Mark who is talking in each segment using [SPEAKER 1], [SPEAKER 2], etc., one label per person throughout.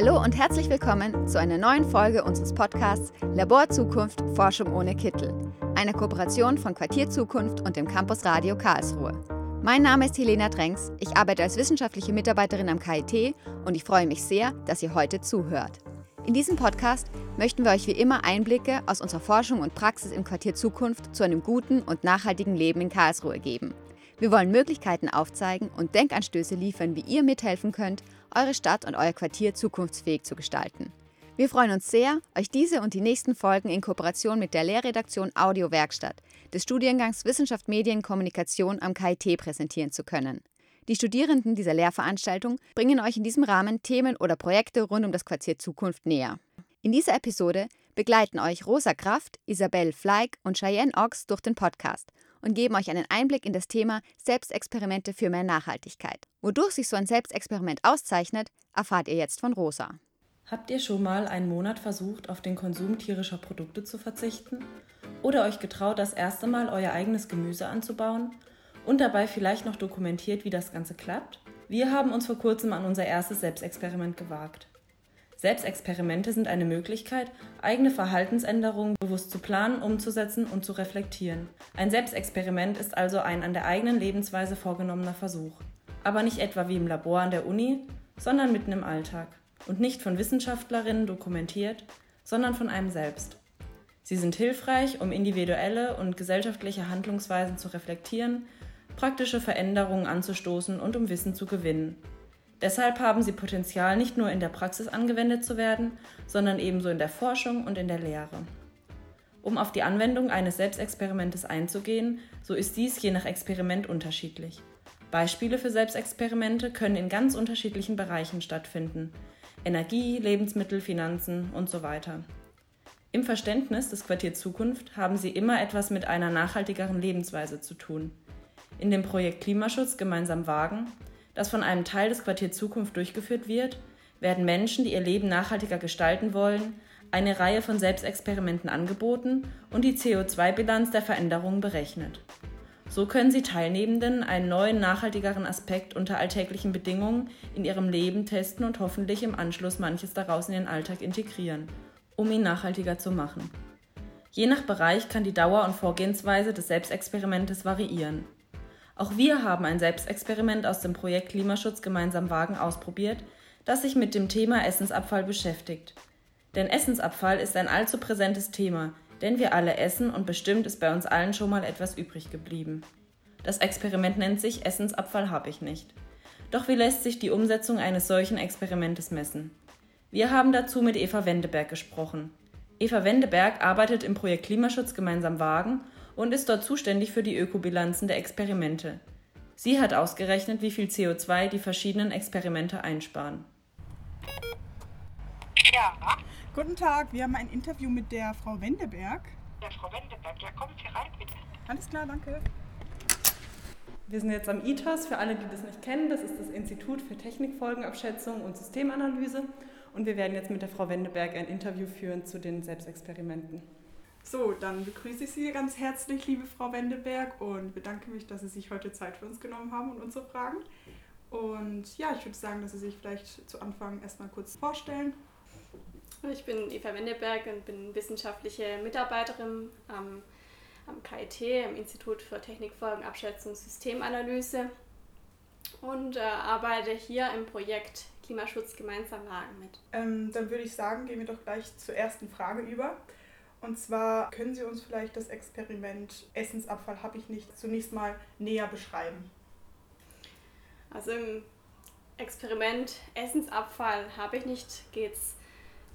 [SPEAKER 1] Hallo und herzlich willkommen zu einer neuen Folge unseres Podcasts Labor Zukunft Forschung ohne Kittel, eine Kooperation von Quartier Zukunft und dem Campus Radio Karlsruhe. Mein Name ist Helena Drenks, ich arbeite als wissenschaftliche Mitarbeiterin am KIT und ich freue mich sehr, dass ihr heute zuhört. In diesem Podcast möchten wir euch wie immer Einblicke aus unserer Forschung und Praxis im Quartier Zukunft zu einem guten und nachhaltigen Leben in Karlsruhe geben. Wir wollen Möglichkeiten aufzeigen und Denkanstöße liefern, wie ihr mithelfen könnt, eure Stadt und euer Quartier zukunftsfähig zu gestalten. Wir freuen uns sehr, euch diese und die nächsten Folgen in Kooperation mit der Lehrredaktion Audio Werkstatt des Studiengangs Wissenschaft Medien Kommunikation am KIT präsentieren zu können. Die Studierenden dieser Lehrveranstaltung bringen euch in diesem Rahmen Themen oder Projekte rund um das Quartier Zukunft näher. In dieser Episode begleiten euch Rosa Kraft, Isabel Fleig und Cheyenne Ochs durch den Podcast und geben euch einen Einblick in das Thema Selbstexperimente für mehr Nachhaltigkeit. Wodurch sich so ein Selbstexperiment auszeichnet, erfahrt ihr jetzt von Rosa.
[SPEAKER 2] Habt ihr schon mal einen Monat versucht, auf den Konsum tierischer Produkte zu verzichten? Oder euch getraut, das erste Mal euer eigenes Gemüse anzubauen? Und dabei vielleicht noch dokumentiert, wie das Ganze klappt? Wir haben uns vor kurzem an unser erstes Selbstexperiment gewagt. Selbstexperimente sind eine Möglichkeit, eigene Verhaltensänderungen bewusst zu planen, umzusetzen und zu reflektieren. Ein Selbstexperiment ist also ein an der eigenen Lebensweise vorgenommener Versuch. Aber nicht etwa wie im Labor an der Uni, sondern mitten im Alltag. Und nicht von Wissenschaftlerinnen dokumentiert, sondern von einem selbst. Sie sind hilfreich, um individuelle und gesellschaftliche Handlungsweisen zu reflektieren, praktische Veränderungen anzustoßen und um Wissen zu gewinnen. Deshalb haben sie Potenzial, nicht nur in der Praxis angewendet zu werden, sondern ebenso in der Forschung und in der Lehre. Um auf die Anwendung eines Selbstexperimentes einzugehen, so ist dies je nach Experiment unterschiedlich. Beispiele für Selbstexperimente können in ganz unterschiedlichen Bereichen stattfinden. Energie, Lebensmittel, Finanzen und so weiter. Im Verständnis des Quartier Zukunft haben sie immer etwas mit einer nachhaltigeren Lebensweise zu tun. In dem Projekt Klimaschutz gemeinsam wagen das von einem Teil des Quartier Zukunft durchgeführt wird, werden Menschen, die ihr Leben nachhaltiger gestalten wollen, eine Reihe von Selbstexperimenten angeboten und die CO2-Bilanz der Veränderungen berechnet. So können sie Teilnehmenden einen neuen, nachhaltigeren Aspekt unter alltäglichen Bedingungen in ihrem Leben testen und hoffentlich im Anschluss manches daraus in den Alltag integrieren, um ihn nachhaltiger zu machen. Je nach Bereich kann die Dauer und Vorgehensweise des Selbstexperimentes variieren. Auch wir haben ein Selbstexperiment aus dem Projekt Klimaschutz gemeinsam wagen ausprobiert, das sich mit dem Thema Essensabfall beschäftigt. Denn Essensabfall ist ein allzu präsentes Thema, denn wir alle essen und bestimmt ist bei uns allen schon mal etwas übrig geblieben. Das Experiment nennt sich Essensabfall habe ich nicht. Doch wie lässt sich die Umsetzung eines solchen Experimentes messen? Wir haben dazu mit Eva Wendeberg gesprochen. Eva Wendeberg arbeitet im Projekt Klimaschutz gemeinsam wagen und ist dort zuständig für die Ökobilanzen der Experimente. Sie hat ausgerechnet, wie viel CO2 die verschiedenen Experimente einsparen.
[SPEAKER 3] Ja. Guten Tag, wir haben ein Interview mit der Frau Wendeberg.
[SPEAKER 4] Ja, Frau Wendeberg, ja, kommen Sie rein, bitte.
[SPEAKER 3] Alles klar, danke.
[SPEAKER 2] Wir sind jetzt am ITAS, für alle, die das nicht kennen. Das ist das Institut für Technikfolgenabschätzung und Systemanalyse. Und wir werden jetzt mit der Frau Wendeberg ein Interview führen zu den Selbstexperimenten.
[SPEAKER 3] So, dann begrüße ich Sie ganz herzlich, liebe Frau Wendeberg, und bedanke mich, dass Sie sich heute Zeit für uns genommen haben und unsere Fragen. Und ja, ich würde sagen, dass Sie sich vielleicht zu Anfang erstmal kurz vorstellen.
[SPEAKER 5] Ich bin Eva Wendeberg und bin wissenschaftliche Mitarbeiterin am, am KIT, im Institut für Technikfolgenabschätzung Systemanalyse und äh, arbeite hier im Projekt Klimaschutz gemeinsam wagen mit.
[SPEAKER 3] Ähm, dann würde ich sagen, gehen wir doch gleich zur ersten Frage über. Und zwar können Sie uns vielleicht das Experiment Essensabfall habe ich nicht zunächst mal näher beschreiben.
[SPEAKER 5] Also im Experiment Essensabfall habe ich nicht geht es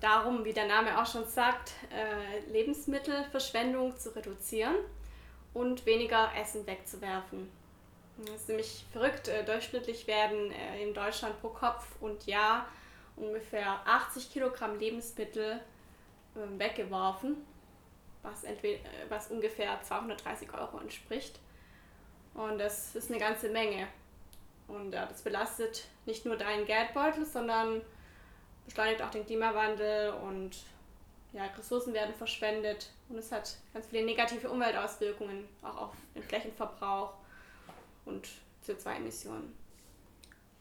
[SPEAKER 5] darum, wie der Name auch schon sagt, äh, Lebensmittelverschwendung zu reduzieren und weniger Essen wegzuwerfen. Das ist nämlich verrückt. Äh, durchschnittlich werden äh, in Deutschland pro Kopf und Jahr ungefähr 80 Kilogramm Lebensmittel ähm, weggeworfen was, entweder, was ungefähr 230 Euro entspricht. Und das ist eine ganze Menge. Und ja, das belastet nicht nur deinen Geldbeutel, sondern beschleunigt auch den Klimawandel und ja, Ressourcen werden verschwendet und es hat ganz viele negative Umweltauswirkungen, auch auf den Flächenverbrauch und CO2-Emissionen.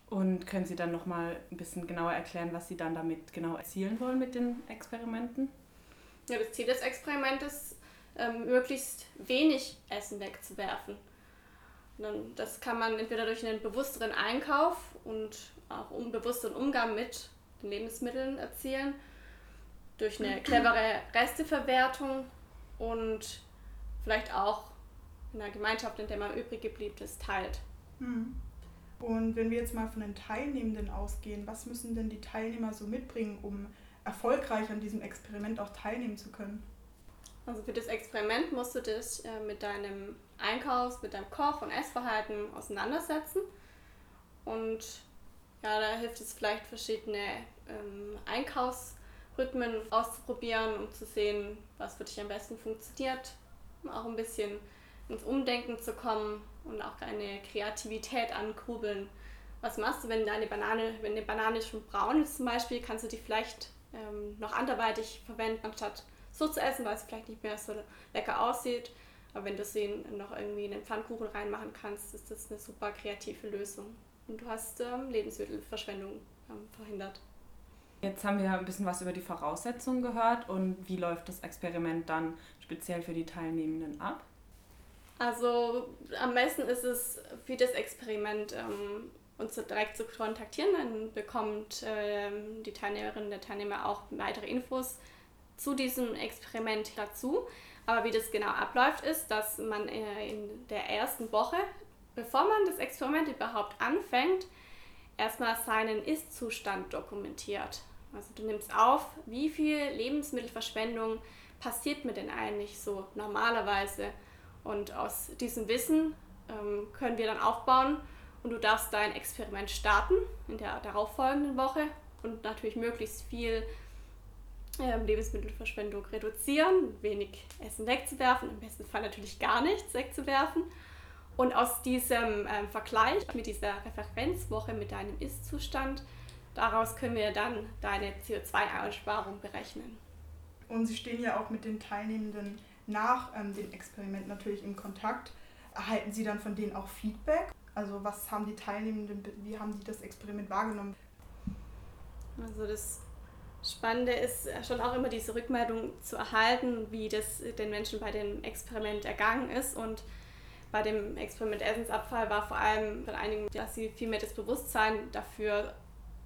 [SPEAKER 2] Und können Sie dann nochmal ein bisschen genauer erklären, was Sie dann damit genau erzielen wollen mit den Experimenten?
[SPEAKER 5] Ja, das Ziel des Experiments ist, ähm, möglichst wenig Essen wegzuwerfen. Das kann man entweder durch einen bewussteren Einkauf und auch unbewussteren Umgang mit den Lebensmitteln erzielen, durch eine clevere Resteverwertung und vielleicht auch in einer Gemeinschaft, in der man übrig gebliebenes teilt.
[SPEAKER 3] Hm. Und wenn wir jetzt mal von den Teilnehmenden ausgehen, was müssen denn die Teilnehmer so mitbringen, um erfolgreich an diesem Experiment auch teilnehmen zu können?
[SPEAKER 5] Also für das Experiment musst du dich äh, mit deinem Einkaufs-, mit deinem Koch- und Essverhalten auseinandersetzen. Und ja, da hilft es vielleicht verschiedene ähm, Einkaufsrhythmen auszuprobieren, um zu sehen, was für dich am besten funktioniert. Um auch ein bisschen ins Umdenken zu kommen und auch deine Kreativität ankurbeln. Was machst du, wenn deine Banane, wenn eine Banane schon braun ist zum Beispiel, kannst du die vielleicht ähm, noch anderweitig verwenden, anstatt so zu essen, weil es vielleicht nicht mehr so lecker aussieht. Aber wenn du sie noch irgendwie in den Pfannkuchen reinmachen kannst, ist das eine super kreative Lösung. Und du hast ähm, Lebensmittelverschwendung ähm, verhindert.
[SPEAKER 2] Jetzt haben wir ein bisschen was über die Voraussetzungen gehört und wie läuft das Experiment dann speziell für die Teilnehmenden ab?
[SPEAKER 5] Also am besten ist es für das Experiment ähm, uns direkt zu kontaktieren. Dann bekommt ähm, die Teilnehmerin, der Teilnehmer auch weitere Infos zu diesem Experiment dazu. Aber wie das genau abläuft, ist, dass man äh, in der ersten Woche, bevor man das Experiment überhaupt anfängt, erstmal seinen Ist-Zustand dokumentiert. Also du nimmst auf, wie viel Lebensmittelverschwendung passiert mir denn eigentlich so normalerweise. Und aus diesem Wissen ähm, können wir dann aufbauen und du darfst dein Experiment starten in der darauffolgenden Woche und natürlich möglichst viel ähm, Lebensmittelverschwendung reduzieren, wenig Essen wegzuwerfen, im besten Fall natürlich gar nichts wegzuwerfen. Und aus diesem ähm, Vergleich mit dieser Referenzwoche mit deinem Ist-Zustand, daraus können wir dann deine CO2-Einsparung berechnen.
[SPEAKER 3] Und Sie stehen ja auch mit den Teilnehmenden nach ähm, dem Experiment natürlich in Kontakt. Erhalten Sie dann von denen auch Feedback? Also was haben die Teilnehmenden, wie haben die das Experiment wahrgenommen?
[SPEAKER 5] Also das Spannende ist schon auch immer diese Rückmeldung zu erhalten, wie das den Menschen bei dem Experiment ergangen ist. Und bei dem Experiment Essensabfall war vor allem bei einigen, dass sie viel mehr das Bewusstsein dafür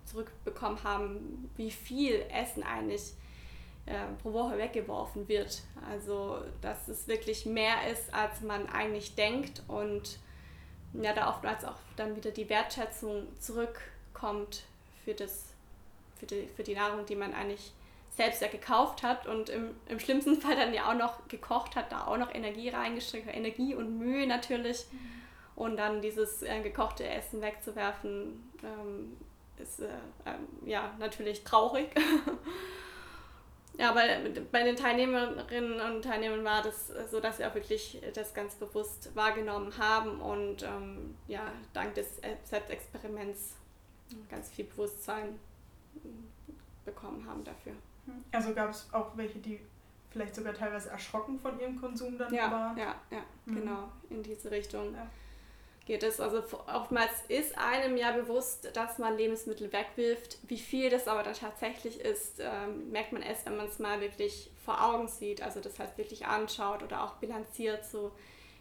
[SPEAKER 5] zurückbekommen haben, wie viel Essen eigentlich äh, pro Woche weggeworfen wird. Also, dass es wirklich mehr ist, als man eigentlich denkt und ja, da oftmals auch dann wieder die Wertschätzung zurückkommt für das für die, für die Nahrung, die man eigentlich selbst ja gekauft hat und im, im schlimmsten Fall dann ja auch noch gekocht hat, da auch noch Energie reingesteckt, Energie und Mühe natürlich. Mhm. Und dann dieses äh, gekochte Essen wegzuwerfen, ähm, ist äh, äh, ja natürlich traurig. ja, aber bei den Teilnehmerinnen und Teilnehmern war das so, dass sie auch wirklich das ganz bewusst wahrgenommen haben und ähm, ja, dank des Selbstexperiments ganz viel Bewusstsein bekommen haben dafür.
[SPEAKER 3] Also gab es auch welche, die vielleicht sogar teilweise erschrocken von ihrem Konsum dann
[SPEAKER 5] ja,
[SPEAKER 3] waren?
[SPEAKER 5] Ja, ja, mhm. genau, in diese Richtung ja. Geht es. Also oftmals ist einem ja bewusst, dass man Lebensmittel wegwirft. Wie viel das aber dann tatsächlich ist, ähm, merkt man erst, wenn man es mal wirklich vor Augen sieht. Also das heißt wirklich anschaut oder auch bilanziert, so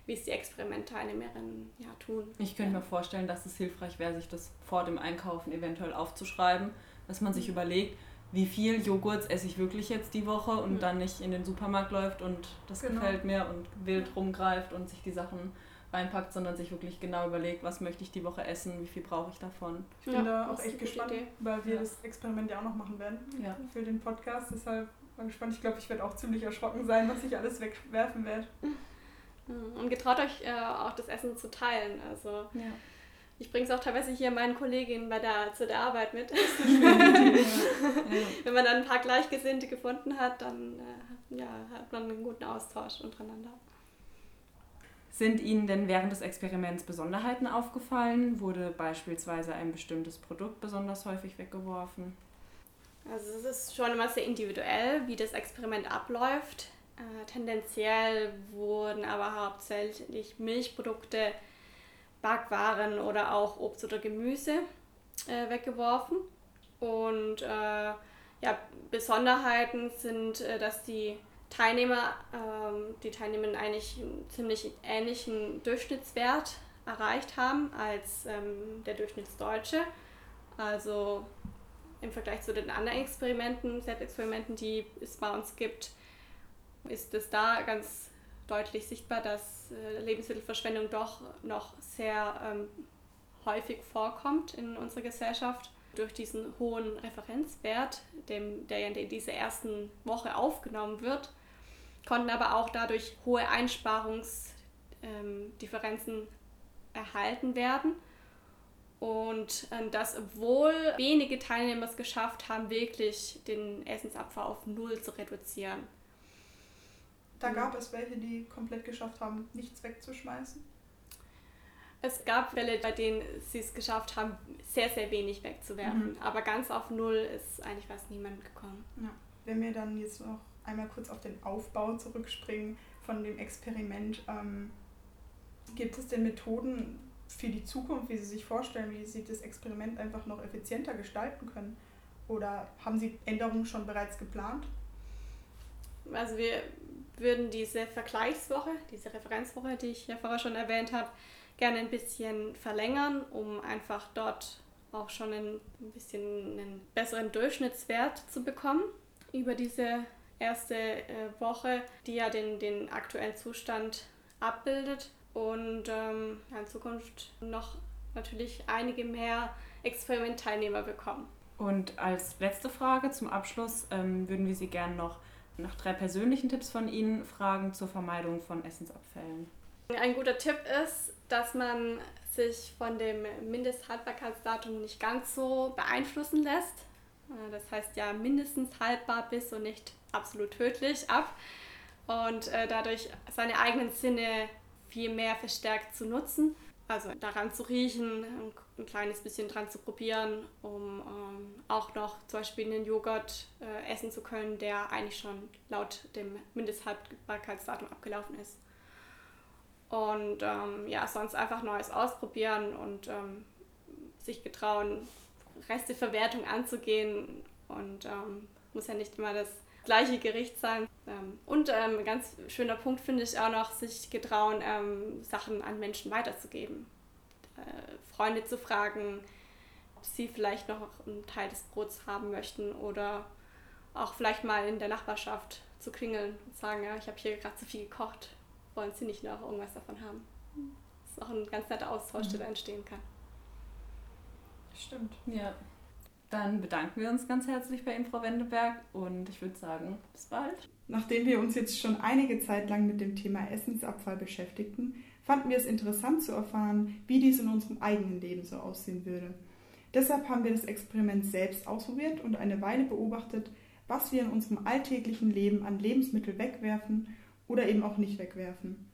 [SPEAKER 5] wie es die Experimentteilnehmerinnen ja tun.
[SPEAKER 2] Ich könnte
[SPEAKER 5] ja.
[SPEAKER 2] mir vorstellen, dass es hilfreich wäre, sich das vor dem Einkaufen eventuell aufzuschreiben dass man sich überlegt, wie viel Joghurt esse ich wirklich jetzt die Woche und mhm. dann nicht in den Supermarkt läuft und das genau. gefällt mir und wild rumgreift und sich die Sachen reinpackt, sondern sich wirklich genau überlegt, was möchte ich die Woche essen, wie viel brauche ich davon.
[SPEAKER 3] Ich bin ja, da auch echt gespannt, Idee. weil wir ja. das Experiment ja auch noch machen werden ja. für den Podcast. Deshalb bin ich gespannt. Ich glaube, ich werde auch ziemlich erschrocken sein, was ich alles wegwerfen werde.
[SPEAKER 5] Und getraut euch äh, auch das Essen zu teilen. Also ja. Ich bringe es auch teilweise hier meinen Kolleginnen bei der, zu der Arbeit mit. Wenn man dann ein paar Gleichgesinnte gefunden hat, dann äh, ja, hat man einen guten Austausch untereinander.
[SPEAKER 2] Sind Ihnen denn während des Experiments Besonderheiten aufgefallen? Wurde beispielsweise ein bestimmtes Produkt besonders häufig weggeworfen?
[SPEAKER 5] Also es ist schon immer sehr individuell, wie das Experiment abläuft. Äh, tendenziell wurden aber hauptsächlich Milchprodukte Backwaren oder auch Obst oder Gemüse äh, weggeworfen. Und äh, ja, Besonderheiten sind, äh, dass die Teilnehmer, ähm, die Teilnehmer eigentlich einen ziemlich ähnlichen Durchschnittswert erreicht haben als ähm, der Durchschnittsdeutsche. Also im Vergleich zu den anderen Experimenten, Selbstexperimenten, die es bei uns gibt, ist es da ganz deutlich sichtbar, dass äh, Lebensmittelverschwendung doch noch sehr ähm, häufig vorkommt in unserer Gesellschaft. Durch diesen hohen Referenzwert, dem, der in dieser ersten Woche aufgenommen wird, konnten aber auch dadurch hohe Einsparungsdifferenzen ähm, erhalten werden. Und äh, dass, obwohl wenige Teilnehmer es geschafft haben, wirklich den Essensabfall auf Null zu reduzieren.
[SPEAKER 3] Da gab es welche, die komplett geschafft haben, nichts wegzuschmeißen?
[SPEAKER 5] Es gab Fälle, bei denen sie es geschafft haben, sehr, sehr wenig wegzuwerfen. Mhm. Aber ganz auf Null ist eigentlich fast niemand gekommen.
[SPEAKER 3] Ja. Wenn wir dann jetzt noch einmal kurz auf den Aufbau zurückspringen von dem Experiment, ähm, gibt es denn Methoden, für die Zukunft, wie Sie sich vorstellen, wie Sie das Experiment einfach noch effizienter gestalten können? Oder haben Sie Änderungen schon bereits geplant?
[SPEAKER 5] Also wir würden diese Vergleichswoche, diese Referenzwoche, die ich ja vorher schon erwähnt habe, gerne ein bisschen verlängern, um einfach dort auch schon ein bisschen einen besseren Durchschnittswert zu bekommen über diese erste äh, Woche, die ja den, den aktuellen Zustand abbildet und ähm, in Zukunft noch natürlich einige mehr Experimentteilnehmer bekommen.
[SPEAKER 2] Und als letzte Frage zum Abschluss ähm, würden wir Sie gerne noch nach drei persönlichen Tipps von Ihnen fragen zur Vermeidung von Essensabfällen.
[SPEAKER 5] Ein guter Tipp ist, dass man sich von dem Mindesthaltbarkeitsdatum nicht ganz so beeinflussen lässt. Äh, das heißt ja mindestens haltbar bis und nicht absolut tödlich ab. Und äh, dadurch seine eigenen Sinne viel mehr verstärkt zu nutzen. Also daran zu riechen, ein kleines bisschen dran zu probieren, um ähm, auch noch zum Beispiel einen Joghurt äh, essen zu können, der eigentlich schon laut dem Mindesthaltbarkeitsdatum abgelaufen ist. Und ähm, ja, sonst einfach Neues ausprobieren und ähm, sich getrauen, Resteverwertung anzugehen. Und ähm, muss ja nicht immer das gleiche Gericht sein. Ähm, und ähm, ein ganz schöner Punkt finde ich auch noch, sich getrauen, ähm, Sachen an Menschen weiterzugeben. Äh, Freunde zu fragen, ob sie vielleicht noch einen Teil des Brots haben möchten oder auch vielleicht mal in der Nachbarschaft zu klingeln und sagen, ja, ich habe hier gerade zu viel gekocht, wollen Sie nicht noch irgendwas davon haben? Das ist auch ein ganz netter Austausch, mhm. der da entstehen kann.
[SPEAKER 2] Stimmt. Ja. Dann bedanken wir uns ganz herzlich bei Ihnen, Frau Wendeberg, und ich würde sagen, bis bald.
[SPEAKER 3] Nachdem wir uns jetzt schon einige Zeit lang mit dem Thema Essensabfall beschäftigten, fanden wir es interessant zu erfahren, wie dies in unserem eigenen Leben so aussehen würde. Deshalb haben wir das Experiment selbst ausprobiert und eine Weile beobachtet, was wir in unserem alltäglichen Leben an Lebensmittel wegwerfen oder eben auch nicht wegwerfen.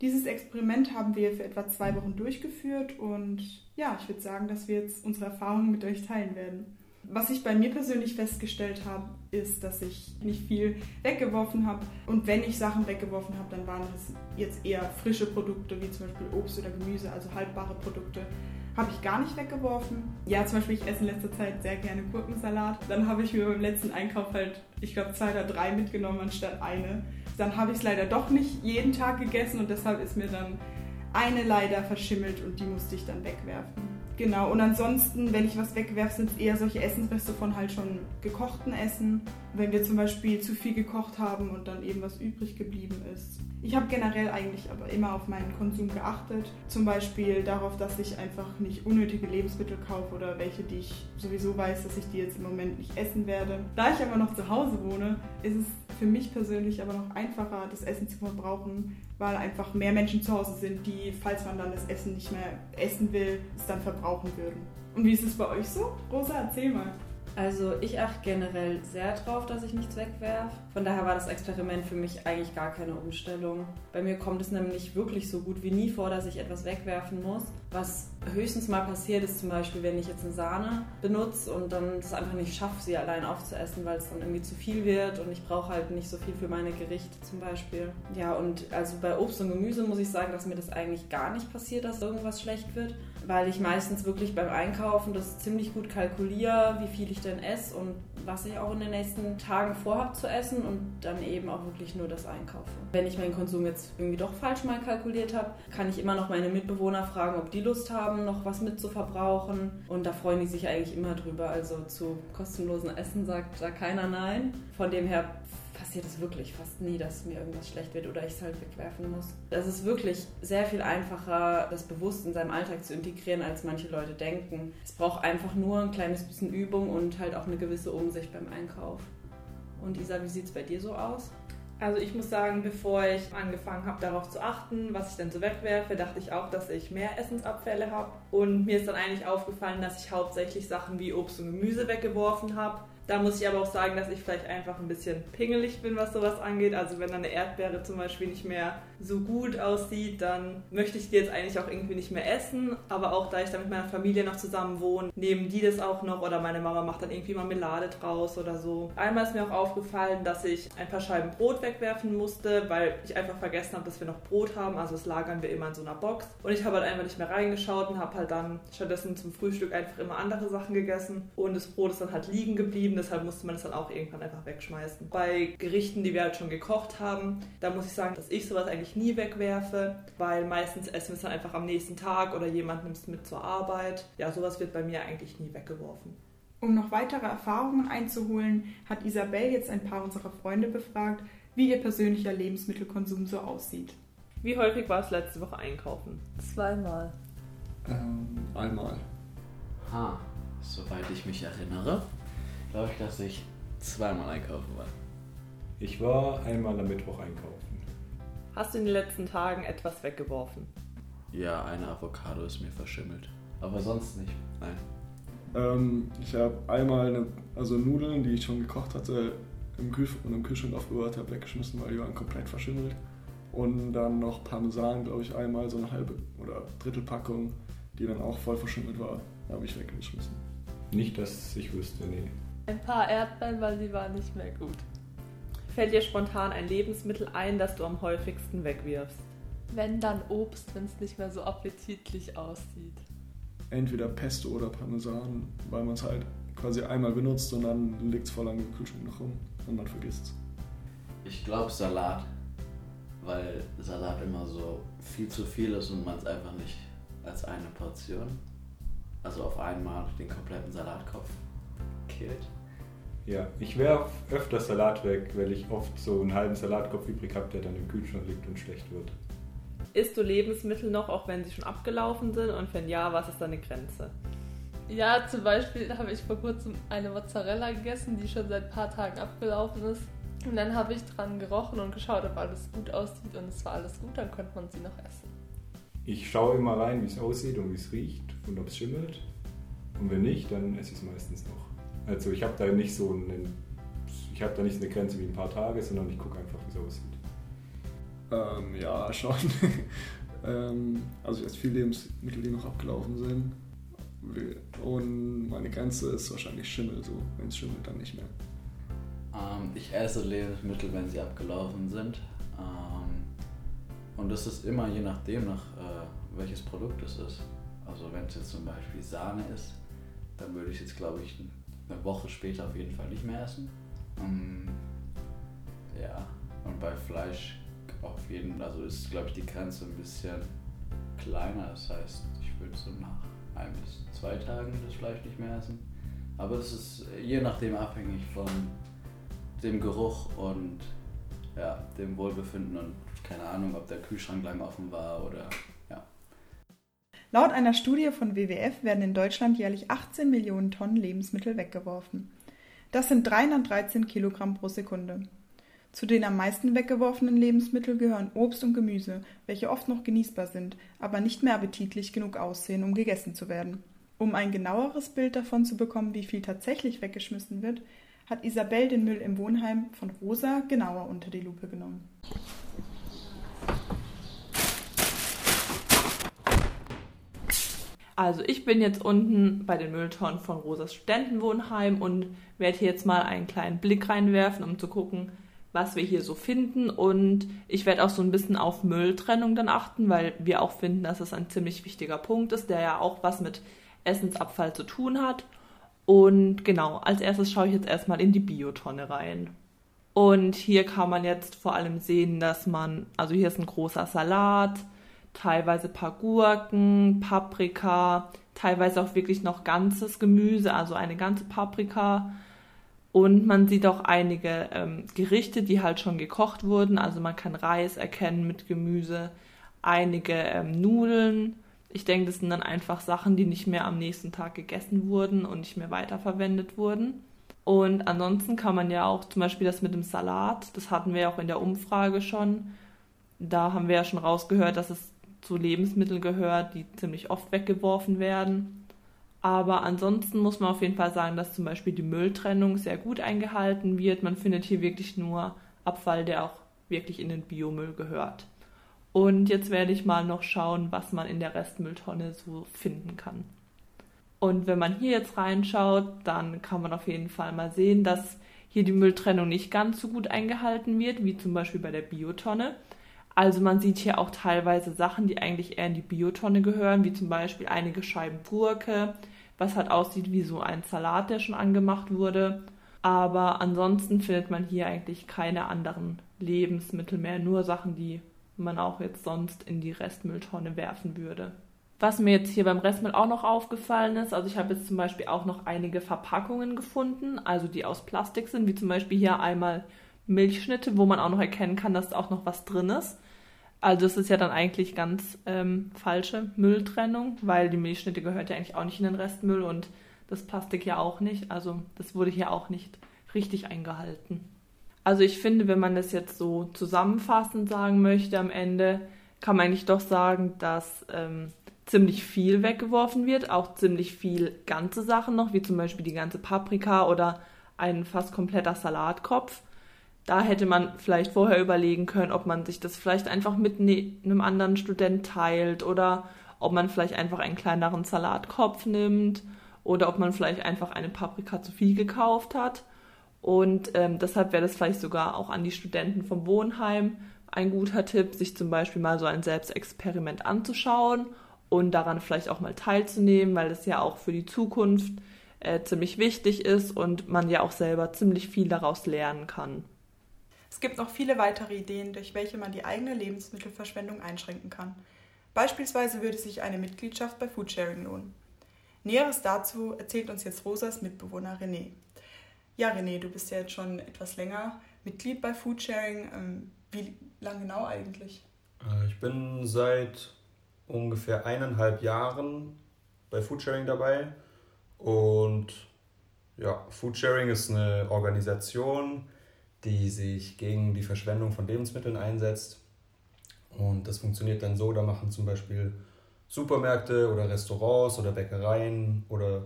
[SPEAKER 3] Dieses Experiment haben wir für etwa zwei Wochen durchgeführt und ja, ich würde sagen, dass wir jetzt unsere Erfahrungen mit euch teilen werden. Was ich bei mir persönlich festgestellt habe, ist, dass ich nicht viel weggeworfen habe. Und wenn ich Sachen weggeworfen habe, dann waren es jetzt eher frische Produkte, wie zum Beispiel Obst oder Gemüse, also haltbare Produkte. Habe ich gar nicht weggeworfen. Ja, zum Beispiel, ich esse in letzter Zeit sehr gerne Gurkensalat. Dann habe ich mir beim letzten Einkauf halt, ich glaube, zwei oder drei mitgenommen anstatt eine. Dann habe ich es leider doch nicht jeden Tag gegessen und deshalb ist mir dann eine leider verschimmelt und die musste ich dann wegwerfen. Genau, und ansonsten, wenn ich was wegwerfe, sind es eher solche Essensreste von halt schon gekochten Essen. Wenn wir zum Beispiel zu viel gekocht haben und dann eben was übrig geblieben ist. Ich habe generell eigentlich aber immer auf meinen Konsum geachtet. Zum Beispiel darauf, dass ich einfach nicht unnötige Lebensmittel kaufe oder welche, die ich sowieso weiß, dass ich die jetzt im Moment nicht essen werde. Da ich aber noch zu Hause wohne, ist es für mich persönlich aber noch einfacher, das Essen zu verbrauchen, weil einfach mehr Menschen zu Hause sind, die, falls man dann das Essen nicht mehr essen will, es dann verbrauchen würden. Und wie ist es bei euch so? Rosa, erzähl mal.
[SPEAKER 2] Also ich achte generell sehr drauf, dass ich nichts wegwerfe. Von daher war das Experiment für mich eigentlich gar keine Umstellung. Bei mir kommt es nämlich wirklich so gut wie nie vor, dass ich etwas wegwerfen muss. Was höchstens mal passiert ist zum Beispiel, wenn ich jetzt eine Sahne benutze und dann es einfach nicht schaffe, sie allein aufzuessen, weil es dann irgendwie zu viel wird und ich brauche halt nicht so viel für meine Gerichte zum Beispiel. Ja, und also bei Obst und Gemüse muss ich sagen, dass mir das eigentlich gar nicht passiert, dass irgendwas schlecht wird. Weil ich meistens wirklich beim Einkaufen das ziemlich gut kalkuliere, wie viel ich denn esse und was ich auch in den nächsten Tagen vorhabe zu essen und dann eben auch wirklich nur das einkaufe. Wenn ich meinen Konsum jetzt irgendwie doch falsch mal kalkuliert habe, kann ich immer noch meine Mitbewohner fragen, ob die Lust haben, noch was mit zu verbrauchen und da freuen die sich eigentlich immer drüber. Also zu kostenlosen Essen sagt da keiner nein. Von dem her passiert es wirklich fast nie, dass mir irgendwas schlecht wird oder ich es halt wegwerfen muss. Es ist wirklich sehr viel einfacher, das bewusst in seinem Alltag zu integrieren, als manche Leute denken. Es braucht einfach nur ein kleines bisschen Übung und halt auch eine gewisse Umsicht beim Einkauf. Und Isa, wie sieht es bei dir so aus?
[SPEAKER 6] Also ich muss sagen, bevor ich angefangen habe, darauf zu achten, was ich denn so wegwerfe, dachte ich auch, dass ich mehr Essensabfälle habe. Und mir ist dann eigentlich aufgefallen, dass ich hauptsächlich Sachen wie Obst und Gemüse weggeworfen habe. Da muss ich aber auch sagen, dass ich vielleicht einfach ein bisschen pingelig bin, was sowas angeht. Also wenn eine Erdbeere zum Beispiel nicht mehr so gut aussieht, dann möchte ich die jetzt eigentlich auch irgendwie nicht mehr essen. Aber auch da ich da mit meiner Familie noch zusammen wohne, nehmen die das auch noch oder meine Mama macht dann irgendwie Marmelade draus oder so. Einmal ist mir auch aufgefallen, dass ich ein paar Scheiben Brot wegwerfen musste, weil ich einfach vergessen habe, dass wir noch Brot haben. Also das lagern wir immer in so einer Box. Und ich habe halt einfach nicht mehr reingeschaut und habe halt dann stattdessen zum Frühstück einfach immer andere Sachen gegessen. Und das Brot ist dann halt liegen geblieben, deshalb musste man es dann auch irgendwann einfach wegschmeißen. Bei Gerichten, die wir halt schon gekocht haben, da muss ich sagen, dass ich sowas eigentlich nie wegwerfe, weil meistens essen wir es dann einfach am nächsten Tag oder jemand nimmt es mit zur Arbeit. Ja, sowas wird bei mir eigentlich nie weggeworfen.
[SPEAKER 3] Um noch weitere Erfahrungen einzuholen, hat Isabel jetzt ein paar unserer Freunde befragt, wie ihr persönlicher Lebensmittelkonsum so aussieht.
[SPEAKER 6] Wie häufig war es letzte Woche einkaufen?
[SPEAKER 7] Zweimal.
[SPEAKER 8] Ähm, einmal.
[SPEAKER 9] Ha, soweit ich mich erinnere, glaube ich, dass ich zweimal einkaufen war.
[SPEAKER 8] Ich war einmal am Mittwoch einkaufen.
[SPEAKER 6] Hast du in den letzten Tagen etwas weggeworfen?
[SPEAKER 9] Ja, eine Avocado ist mir verschimmelt. Aber sonst nicht. Nein.
[SPEAKER 8] Ähm, ich habe einmal eine, also Nudeln, die ich schon gekocht hatte, im, Kühl und im Kühlschrank aufbewahrt habe, weggeschmissen, weil die waren komplett verschimmelt. Und dann noch Parmesan, glaube ich, einmal so eine halbe oder Drittelpackung, die dann auch voll verschimmelt war, habe ich weggeschmissen. Nicht, dass ich wüsste, nee.
[SPEAKER 7] Ein paar Erdbeeren, weil die waren nicht mehr gut.
[SPEAKER 6] Fällt dir spontan ein Lebensmittel ein, das du am häufigsten wegwirfst?
[SPEAKER 7] Wenn dann Obst, wenn es nicht mehr so appetitlich aussieht.
[SPEAKER 8] Entweder Pesto oder Parmesan, weil man es halt quasi einmal benutzt und dann liegt es voll lange im Kühlschrank noch rum und man vergisst es.
[SPEAKER 9] Ich glaube Salat, weil Salat immer so viel zu viel ist und man es einfach nicht als eine Portion, also auf einmal den kompletten Salatkopf killt.
[SPEAKER 10] Ja, ich werfe öfter Salat weg, weil ich oft so einen halben Salatkopf übrig habe, der dann im Kühlschrank liegt und schlecht wird.
[SPEAKER 6] Isst du Lebensmittel noch, auch wenn sie schon abgelaufen sind? Und wenn ja, was ist deine Grenze?
[SPEAKER 7] Ja, zum Beispiel habe ich vor kurzem eine Mozzarella gegessen, die schon seit ein paar Tagen abgelaufen ist. Und dann habe ich dran gerochen und geschaut, ob alles gut aussieht und es war alles gut, dann konnte man sie noch essen.
[SPEAKER 10] Ich schaue immer rein, wie es aussieht und wie es riecht und ob es schimmelt. Und wenn nicht, dann esse ich es meistens noch. Also ich habe da nicht so einen, ich habe da nicht eine Grenze wie ein paar Tage, sondern ich gucke einfach, wie es aussieht.
[SPEAKER 8] Ähm, ja, schon. ähm, also ich esse viele Lebensmittel, die noch abgelaufen sind. Und meine Grenze ist wahrscheinlich Schimmel, so. Wenn es schimmelt, dann nicht mehr.
[SPEAKER 9] Ähm, ich esse Lebensmittel, wenn sie abgelaufen sind. Ähm, und das ist immer je nachdem, nach äh, welches Produkt es ist. Also wenn es jetzt zum Beispiel Sahne ist, dann würde ich jetzt, glaube ich, eine Woche später auf jeden Fall nicht mehr essen. Ähm, ja, und bei Fleisch auf jeden Fall, also ist, glaube ich, die Grenze ein bisschen kleiner. Das heißt, ich würde so nach ein bis zwei Tagen das Fleisch nicht mehr essen. Aber das ist je nachdem abhängig von dem Geruch und ja, dem Wohlbefinden und keine Ahnung, ob der Kühlschrank lang offen war oder.
[SPEAKER 3] Laut einer Studie von WWF werden in Deutschland jährlich 18 Millionen Tonnen Lebensmittel weggeworfen. Das sind 313 Kilogramm pro Sekunde. Zu den am meisten weggeworfenen Lebensmitteln gehören Obst und Gemüse, welche oft noch genießbar sind, aber nicht mehr appetitlich genug aussehen, um gegessen zu werden. Um ein genaueres Bild davon zu bekommen, wie viel tatsächlich weggeschmissen wird, hat Isabel den Müll im Wohnheim von Rosa genauer unter die Lupe genommen.
[SPEAKER 6] Also ich bin jetzt unten bei den Mülltonnen von Rosas Studentenwohnheim und werde hier jetzt mal einen kleinen Blick reinwerfen, um zu gucken, was wir hier so finden. Und ich werde auch so ein bisschen auf Mülltrennung dann achten, weil wir auch finden, dass es ein ziemlich wichtiger Punkt ist, der ja auch was mit Essensabfall zu tun hat. Und genau, als erstes schaue ich jetzt erstmal in die Biotonne rein. Und hier kann man jetzt vor allem sehen, dass man, also hier ist ein großer Salat, teilweise ein paar Gurken, Paprika, teilweise auch wirklich noch ganzes Gemüse, also eine ganze Paprika. Und man sieht auch einige ähm, Gerichte, die halt schon gekocht wurden. Also man kann Reis erkennen mit Gemüse, einige ähm, Nudeln. Ich denke, das sind dann einfach Sachen, die nicht mehr am nächsten Tag gegessen wurden und nicht mehr weiterverwendet wurden. Und ansonsten kann man ja auch zum Beispiel das mit dem Salat, das hatten wir ja auch in der Umfrage schon. Da haben wir ja schon rausgehört, dass es zu Lebensmitteln gehört, die ziemlich oft weggeworfen werden. Aber ansonsten muss man auf jeden Fall sagen, dass zum Beispiel die Mülltrennung sehr gut eingehalten wird. Man findet hier wirklich nur Abfall, der auch wirklich in den Biomüll gehört. Und jetzt werde ich mal noch schauen, was man in der Restmülltonne so finden kann. Und wenn man hier jetzt reinschaut, dann kann man auf jeden Fall mal sehen, dass hier die Mülltrennung nicht ganz so gut eingehalten wird, wie zum Beispiel bei der Biotonne. Also man sieht hier auch teilweise Sachen, die eigentlich eher in die Biotonne gehören, wie zum Beispiel einige Scheiben Gurke, was halt aussieht wie so ein Salat, der schon angemacht wurde. Aber ansonsten findet man hier eigentlich keine anderen Lebensmittel mehr, nur Sachen, die man auch jetzt sonst in die Restmülltonne werfen würde. Was mir jetzt hier beim Restmüll auch noch aufgefallen ist, also ich habe jetzt zum Beispiel auch noch einige Verpackungen gefunden, also die aus Plastik sind, wie zum Beispiel hier einmal Milchschnitte, wo man auch noch erkennen kann, dass da auch noch was drin ist. Also es ist ja dann eigentlich ganz ähm, falsche Mülltrennung, weil die Milchschnitte gehört ja eigentlich auch nicht in den Restmüll und das Plastik ja auch nicht. Also das wurde hier auch nicht richtig eingehalten. Also ich finde, wenn man das jetzt so zusammenfassend sagen möchte am Ende, kann man eigentlich doch sagen, dass ähm, ziemlich viel weggeworfen wird, auch ziemlich viel ganze Sachen noch, wie zum Beispiel die ganze Paprika oder ein fast kompletter Salatkopf da hätte man vielleicht vorher überlegen können, ob man sich das vielleicht einfach mit ne einem anderen Student teilt oder ob man vielleicht einfach einen kleineren Salatkopf nimmt oder ob man vielleicht einfach eine Paprika zu viel gekauft hat. Und ähm, deshalb wäre das vielleicht sogar auch an die Studenten vom Wohnheim ein guter Tipp, sich zum Beispiel mal so ein Selbstexperiment anzuschauen und daran vielleicht auch mal teilzunehmen, weil es ja auch für die Zukunft äh, ziemlich wichtig ist und man ja auch selber ziemlich viel daraus lernen kann.
[SPEAKER 3] Es gibt noch viele weitere Ideen, durch welche man die eigene Lebensmittelverschwendung einschränken kann. Beispielsweise würde sich eine Mitgliedschaft bei Foodsharing lohnen. Näheres dazu erzählt uns jetzt Rosas Mitbewohner René. Ja, René, du bist ja jetzt schon etwas länger Mitglied bei Foodsharing. Ähm, wie lange genau eigentlich?
[SPEAKER 11] Äh, ich bin seit ungefähr eineinhalb Jahren bei Foodsharing dabei. Und ja, Foodsharing ist eine Organisation, die sich gegen die Verschwendung von Lebensmitteln einsetzt. Und das funktioniert dann so, da machen zum Beispiel Supermärkte oder Restaurants oder Bäckereien oder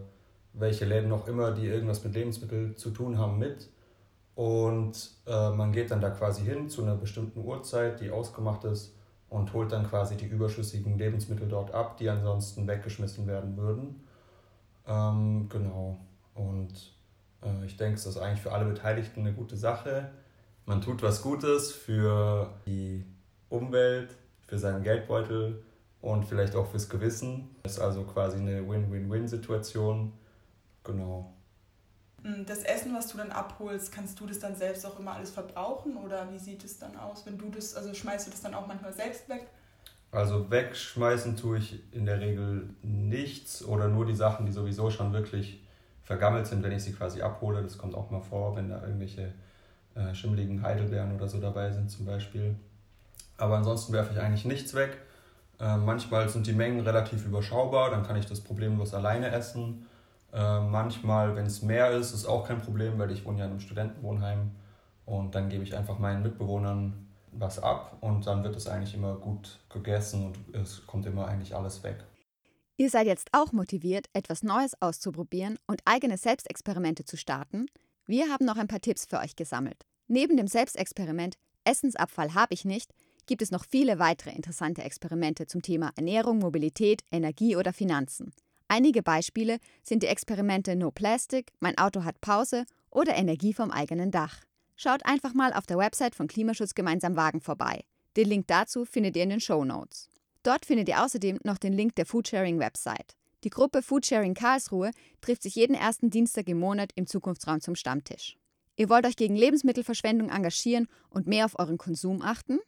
[SPEAKER 11] welche Läden noch immer, die irgendwas mit Lebensmitteln zu tun haben, mit. Und äh, man geht dann da quasi hin zu einer bestimmten Uhrzeit, die ausgemacht ist, und holt dann quasi die überschüssigen Lebensmittel dort ab, die ansonsten weggeschmissen werden würden. Ähm, genau. Und ich denke, es ist eigentlich für alle Beteiligten eine gute Sache. Man tut was Gutes für die Umwelt, für seinen Geldbeutel und vielleicht auch fürs Gewissen. Das ist also quasi eine Win-Win-Win-Situation. Genau.
[SPEAKER 3] Hm, das Essen, was du dann abholst, kannst du das dann selbst auch immer alles verbrauchen oder wie sieht es dann aus, wenn du das, also schmeißt du das dann auch manchmal selbst weg?
[SPEAKER 11] Also wegschmeißen tue ich in der Regel nichts oder nur die Sachen, die sowieso schon wirklich vergammelt sind, wenn ich sie quasi abhole. Das kommt auch mal vor, wenn da irgendwelche äh, schimmeligen Heidelbeeren oder so dabei sind zum Beispiel. Aber ansonsten werfe ich eigentlich nichts weg. Äh, manchmal sind die Mengen relativ überschaubar, dann kann ich das problemlos alleine essen. Äh, manchmal, wenn es mehr ist, ist auch kein Problem, weil ich wohne ja in einem Studentenwohnheim und dann gebe ich einfach meinen Mitbewohnern was ab und dann wird es eigentlich immer gut gegessen und es kommt immer eigentlich alles weg.
[SPEAKER 1] Ihr seid jetzt auch motiviert, etwas Neues auszuprobieren und eigene Selbstexperimente zu starten? Wir haben noch ein paar Tipps für euch gesammelt. Neben dem Selbstexperiment Essensabfall habe ich nicht, gibt es noch viele weitere interessante Experimente zum Thema Ernährung, Mobilität, Energie oder Finanzen. Einige Beispiele sind die Experimente No Plastic, Mein Auto hat Pause oder Energie vom eigenen Dach. Schaut einfach mal auf der Website von Klimaschutz gemeinsam Wagen vorbei. Den Link dazu findet ihr in den Show Notes. Dort findet ihr außerdem noch den Link der Foodsharing-Website. Die Gruppe Foodsharing Karlsruhe trifft sich jeden ersten Dienstag im Monat im Zukunftsraum zum Stammtisch. Ihr wollt euch gegen Lebensmittelverschwendung engagieren und mehr auf euren Konsum achten?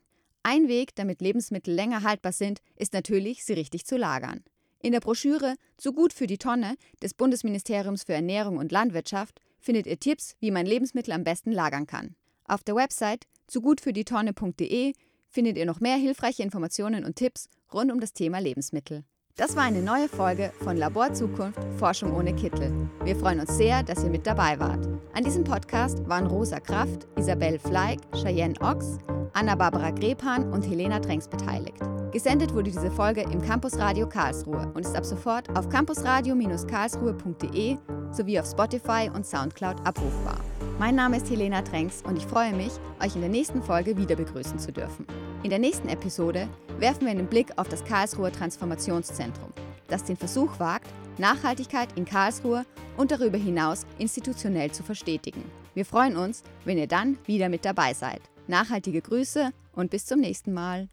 [SPEAKER 1] Ein Weg, damit Lebensmittel länger haltbar sind, ist natürlich, sie richtig zu lagern. In der Broschüre Zu gut für die Tonne des Bundesministeriums für Ernährung und Landwirtschaft findet ihr Tipps, wie man Lebensmittel am besten lagern kann. Auf der Website zugutfürdietonne.de findet ihr noch mehr hilfreiche Informationen und Tipps rund um das Thema Lebensmittel. Das war eine neue Folge von Labor Zukunft Forschung ohne Kittel. Wir freuen uns sehr, dass ihr mit dabei wart. An diesem Podcast waren Rosa Kraft, Isabel Fleig, Cheyenne Ochs, Anna-Barbara Grebhahn und Helena Drängs beteiligt. Gesendet wurde diese Folge im Campus Radio Karlsruhe und ist ab sofort auf campusradio-karlsruhe.de sowie auf Spotify und Soundcloud abrufbar. Mein Name ist Helena Drängs und ich freue mich, euch in der nächsten Folge wieder begrüßen zu dürfen. In der nächsten Episode werfen wir einen Blick auf das Karlsruher Transformationszentrum, das den Versuch wagt, Nachhaltigkeit in Karlsruhe und darüber hinaus institutionell zu verstetigen. Wir freuen uns, wenn ihr dann wieder mit dabei seid. Nachhaltige Grüße und bis zum nächsten Mal.